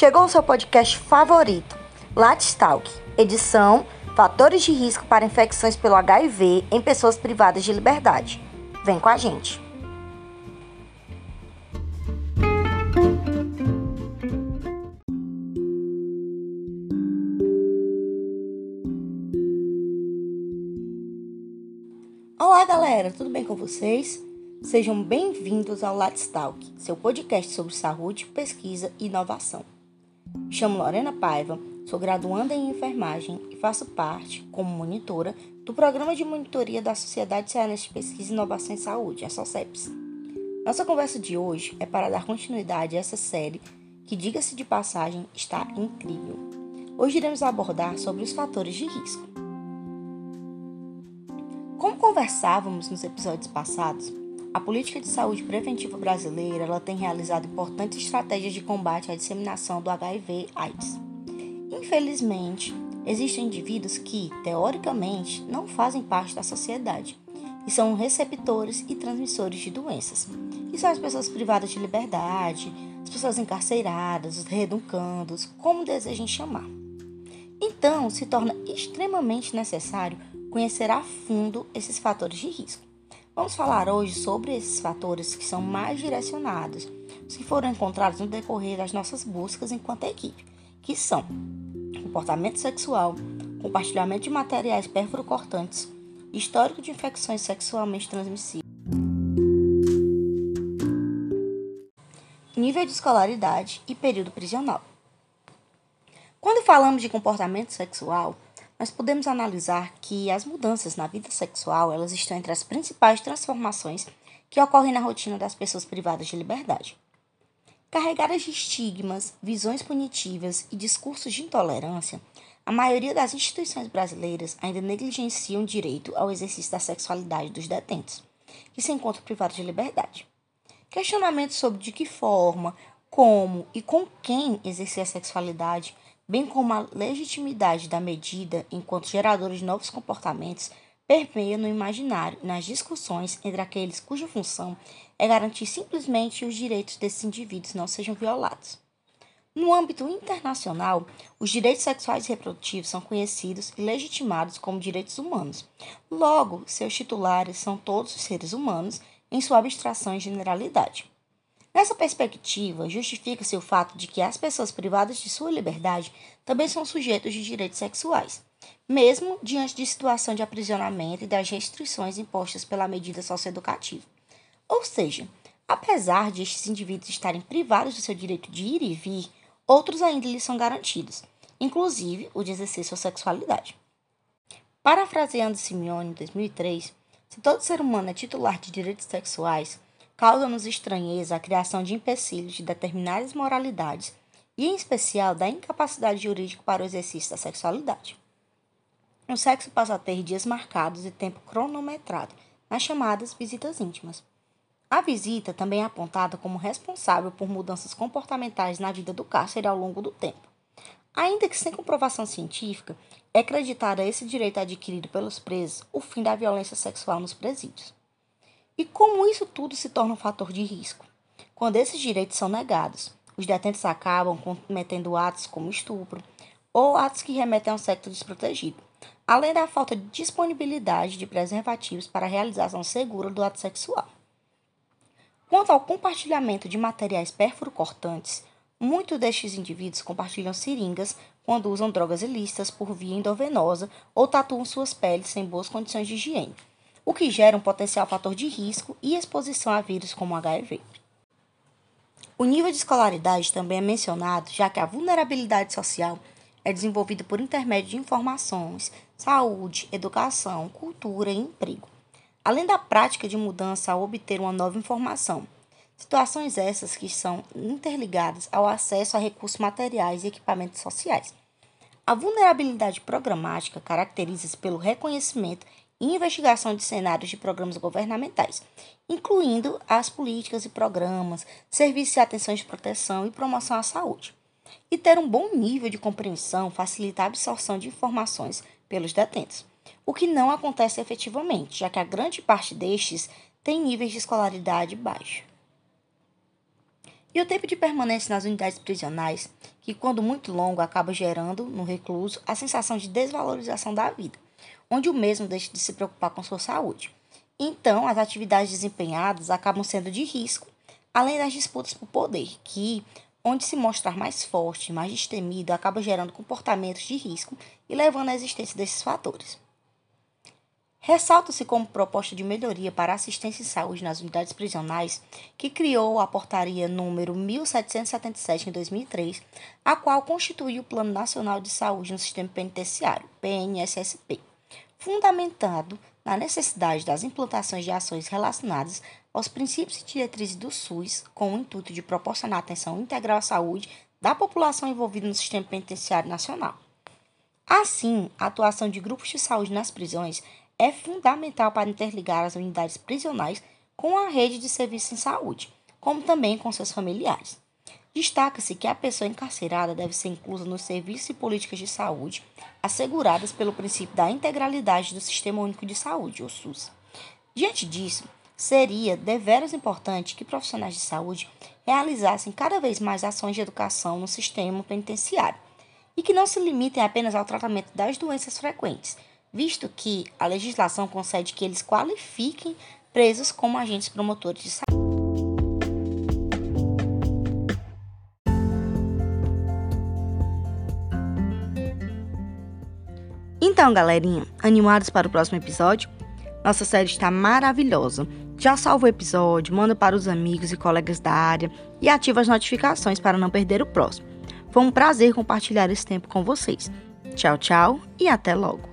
Chegou o seu podcast favorito, Latstalk, edição Fatores de risco para infecções pelo HIV em pessoas privadas de liberdade. Vem com a gente. Olá, galera, tudo bem com vocês? Sejam bem-vindos ao Latstalk, seu podcast sobre saúde, pesquisa e inovação. Chamo Lorena Paiva, sou graduanda em enfermagem e faço parte, como monitora, do Programa de Monitoria da Sociedade Cearense de Pesquisa e Inovação em Saúde, a SOCEPS. Nossa conversa de hoje é para dar continuidade a essa série que, diga-se de passagem, está incrível. Hoje iremos abordar sobre os fatores de risco. Como conversávamos nos episódios passados, a política de saúde preventiva brasileira ela tem realizado importantes estratégias de combate à disseminação do HIV/AIDS. Infelizmente, existem indivíduos que, teoricamente, não fazem parte da sociedade e são receptores e transmissores de doenças. E são as pessoas privadas de liberdade, as pessoas encarceradas, os reeducandos, como desejem chamar. Então, se torna extremamente necessário conhecer a fundo esses fatores de risco. Vamos falar hoje sobre esses fatores que são mais direcionados, os que foram encontrados no decorrer das nossas buscas enquanto equipe, que são comportamento sexual, compartilhamento de materiais perfurocortantes, histórico de infecções sexualmente transmissíveis, nível de escolaridade e período prisional. Quando falamos de comportamento sexual, nós podemos analisar que as mudanças na vida sexual elas estão entre as principais transformações que ocorrem na rotina das pessoas privadas de liberdade. Carregadas de estigmas, visões punitivas e discursos de intolerância, a maioria das instituições brasileiras ainda negligenciam o direito ao exercício da sexualidade dos detentos, que se encontram privados de liberdade. Questionamentos sobre de que forma, como e com quem exercer a sexualidade bem como a legitimidade da medida enquanto geradores de novos comportamentos, permeia no imaginário nas discussões entre aqueles cuja função é garantir simplesmente que os direitos desses indivíduos não sejam violados. No âmbito internacional, os direitos sexuais e reprodutivos são conhecidos e legitimados como direitos humanos. Logo, seus titulares são todos os seres humanos, em sua abstração e generalidade. Nessa perspectiva, justifica-se o fato de que as pessoas privadas de sua liberdade também são sujeitos de direitos sexuais, mesmo diante de situação de aprisionamento e das restrições impostas pela medida socioeducativa. Ou seja, apesar de estes indivíduos estarem privados do seu direito de ir e vir, outros ainda lhes são garantidos, inclusive o de exercer sua sexualidade. Parafraseando Simeone em 2003, se todo ser humano é titular de direitos sexuais, causa-nos estranheza a criação de empecilhos de determinadas moralidades e, em especial, da incapacidade jurídica para o exercício da sexualidade. O sexo passa a ter dias marcados e tempo cronometrado nas chamadas visitas íntimas. A visita também é apontada como responsável por mudanças comportamentais na vida do cárcere ao longo do tempo. Ainda que sem comprovação científica, é acreditado a esse direito adquirido pelos presos o fim da violência sexual nos presídios. E como isso tudo se torna um fator de risco? Quando esses direitos são negados, os detentos acabam cometendo atos como estupro ou atos que remetem ao sexo desprotegido, além da falta de disponibilidade de preservativos para a realização segura do ato sexual. Quanto ao compartilhamento de materiais perfurocortantes, muitos destes indivíduos compartilham seringas quando usam drogas ilícitas por via endovenosa ou tatuam suas peles sem boas condições de higiene o que gera um potencial fator de risco e exposição a vírus como HIV. O nível de escolaridade também é mencionado, já que a vulnerabilidade social é desenvolvida por intermédio de informações, saúde, educação, cultura e emprego, além da prática de mudança ao obter uma nova informação. Situações essas que são interligadas ao acesso a recursos materiais e equipamentos sociais. A vulnerabilidade programática caracteriza-se pelo reconhecimento e investigação de cenários de programas governamentais, incluindo as políticas e programas, serviços de atenção de proteção e promoção à saúde. E ter um bom nível de compreensão facilita a absorção de informações pelos detentos, o que não acontece efetivamente, já que a grande parte destes tem níveis de escolaridade baixos. E o tempo de permanência nas unidades prisionais, que quando muito longo acaba gerando no recluso a sensação de desvalorização da vida, onde o mesmo deixa de se preocupar com sua saúde. Então, as atividades desempenhadas acabam sendo de risco, além das disputas por poder, que, onde se mostrar mais forte, mais destemido, acaba gerando comportamentos de risco e levando à existência desses fatores. Ressalta-se como proposta de melhoria para assistência e saúde nas unidades prisionais que criou a portaria número 1777 em 2003, a qual constitui o Plano Nacional de Saúde no Sistema Penitenciário, PNSSP, fundamentado na necessidade das implantações de ações relacionadas aos princípios e diretrizes do SUS, com o intuito de proporcionar atenção integral à saúde da população envolvida no sistema penitenciário nacional. Assim, a atuação de grupos de saúde nas prisões é fundamental para interligar as unidades prisionais com a rede de serviços em saúde, como também com seus familiares. Destaca-se que a pessoa encarcerada deve ser inclusa nos serviços e políticas de saúde asseguradas pelo princípio da integralidade do Sistema Único de Saúde, o SUS. Diante disso, seria deveras importante que profissionais de saúde realizassem cada vez mais ações de educação no sistema penitenciário e que não se limitem apenas ao tratamento das doenças frequentes, visto que a legislação concede que eles qualifiquem presos como agentes promotores de saúde. Então, galerinha, animados para o próximo episódio? Nossa série está maravilhosa. Já salva o episódio, manda para os amigos e colegas da área e ativa as notificações para não perder o próximo. Foi um prazer compartilhar esse tempo com vocês. Tchau, tchau e até logo.